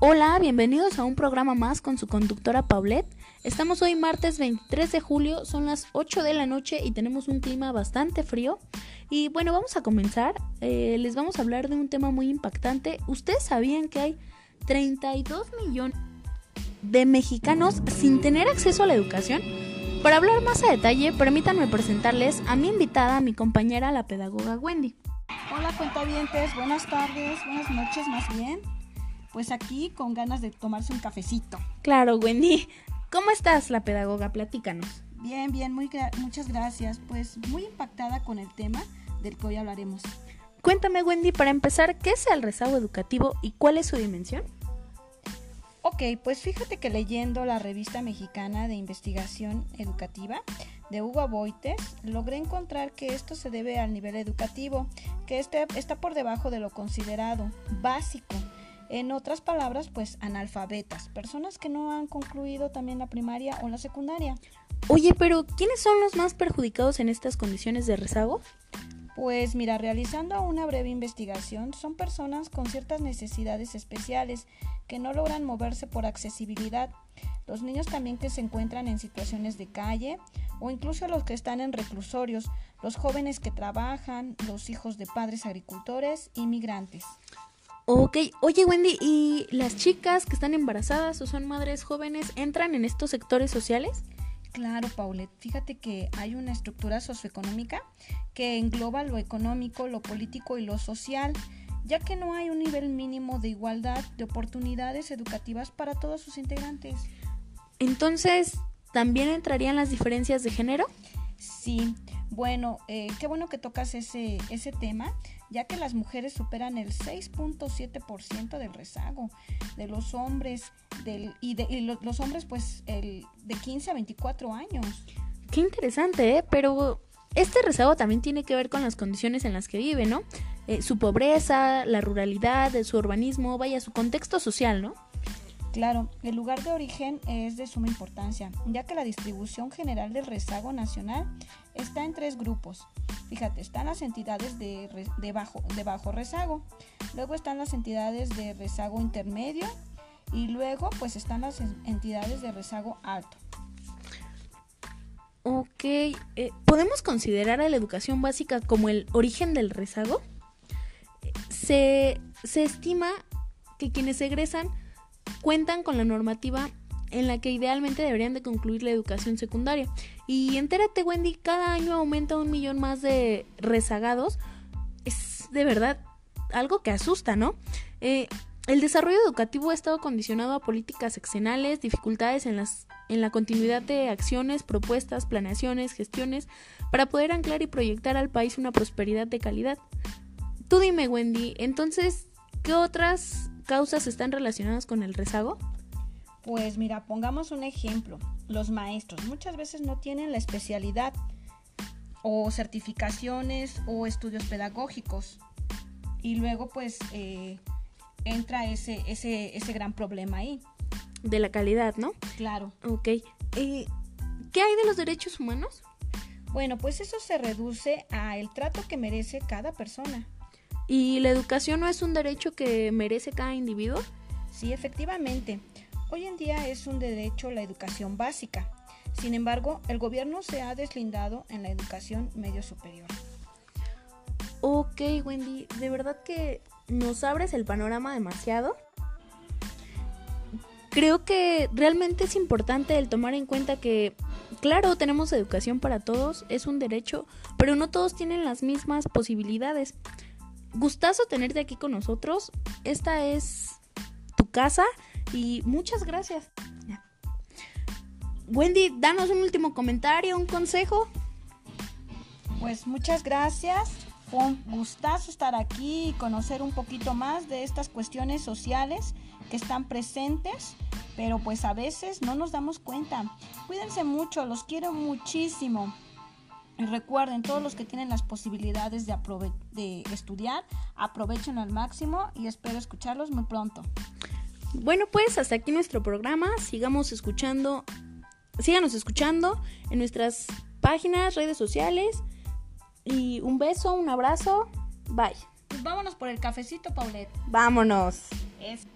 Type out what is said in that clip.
Hola, bienvenidos a un programa más con su conductora Paulette. Estamos hoy martes 23 de julio, son las 8 de la noche y tenemos un clima bastante frío. Y bueno, vamos a comenzar. Eh, les vamos a hablar de un tema muy impactante. ¿Ustedes sabían que hay 32 millones de mexicanos sin tener acceso a la educación? Para hablar más a detalle, permítanme presentarles a mi invitada, mi compañera, la pedagoga Wendy. Hola cuentavientes, buenas tardes, buenas noches más bien. Pues aquí con ganas de tomarse un cafecito. Claro, Wendy. ¿Cómo estás, la pedagoga? Platícanos. Bien, bien, muy muchas gracias. Pues muy impactada con el tema del que hoy hablaremos. Cuéntame, Wendy, para empezar, ¿qué es el rezago educativo y cuál es su dimensión? Ok, pues fíjate que leyendo la revista mexicana de investigación educativa de Hugo Boites, logré encontrar que esto se debe al nivel educativo, que este está por debajo de lo considerado básico. En otras palabras, pues analfabetas, personas que no han concluido también la primaria o la secundaria. Oye, pero ¿quiénes son los más perjudicados en estas condiciones de rezago? Pues mira, realizando una breve investigación, son personas con ciertas necesidades especiales que no logran moverse por accesibilidad. Los niños también que se encuentran en situaciones de calle o incluso los que están en reclusorios, los jóvenes que trabajan, los hijos de padres agricultores y migrantes. Ok, oye Wendy, ¿y las chicas que están embarazadas o son madres jóvenes entran en estos sectores sociales? Claro, Paulette. Fíjate que hay una estructura socioeconómica que engloba lo económico, lo político y lo social ya que no hay un nivel mínimo de igualdad de oportunidades educativas para todos sus integrantes. Entonces, ¿también entrarían las diferencias de género? Sí, bueno, eh, qué bueno que tocas ese, ese tema, ya que las mujeres superan el 6.7% del rezago de los hombres del, y, de, y los hombres pues el, de 15 a 24 años. Qué interesante, ¿eh? Pero este rezago también tiene que ver con las condiciones en las que vive, ¿no? Eh, su pobreza, la ruralidad, su urbanismo, vaya, su contexto social, ¿no? Claro, el lugar de origen es de suma importancia, ya que la distribución general del rezago nacional está en tres grupos. Fíjate, están las entidades de, bajo, rezago, luego están las entidades de rezago intermedio y luego pues están las entidades de rezago alto. Ok, eh, ¿podemos considerar a la educación básica como el origen del rezago? Se, estima que quienes egresan cuentan con la normativa en la que idealmente deberían de concluir la educación secundaria. Y entérate, Wendy, cada año aumenta un millón más de rezagados. Es de verdad algo que asusta, ¿no? Eh, el desarrollo educativo ha estado condicionado a políticas exenales, dificultades en, las, en la continuidad de acciones, propuestas, planeaciones, gestiones, para poder anclar y proyectar al país una prosperidad de calidad. Tú dime, Wendy, entonces, ¿qué otras causas están relacionadas con el rezago? Pues mira, pongamos un ejemplo. Los maestros muchas veces no tienen la especialidad o certificaciones o estudios pedagógicos. Y luego pues eh, entra ese, ese, ese gran problema ahí. De la calidad, ¿no? Claro. Ok. Eh, ¿Qué hay de los derechos humanos? Bueno, pues eso se reduce a el trato que merece cada persona. ¿Y la educación no es un derecho que merece cada individuo? Sí, efectivamente. Hoy en día es un derecho la educación básica. Sin embargo, el gobierno se ha deslindado en la educación medio superior. Ok, Wendy, de verdad que nos abres el panorama demasiado. Creo que realmente es importante el tomar en cuenta que, claro, tenemos educación para todos, es un derecho, pero no todos tienen las mismas posibilidades gustazo tenerte aquí con nosotros. Esta es tu casa y muchas gracias. Wendy, danos un último comentario, un consejo. Pues muchas gracias. Fue un gustazo estar aquí y conocer un poquito más de estas cuestiones sociales que están presentes, pero pues a veces no nos damos cuenta. Cuídense mucho, los quiero muchísimo. Recuerden, todos los que tienen las posibilidades de, de estudiar, aprovechen al máximo y espero escucharlos muy pronto. Bueno, pues hasta aquí nuestro programa. Sigamos escuchando, síganos escuchando en nuestras páginas, redes sociales. Y un beso, un abrazo. Bye. Pues vámonos por el cafecito, Paulette. Vámonos. Es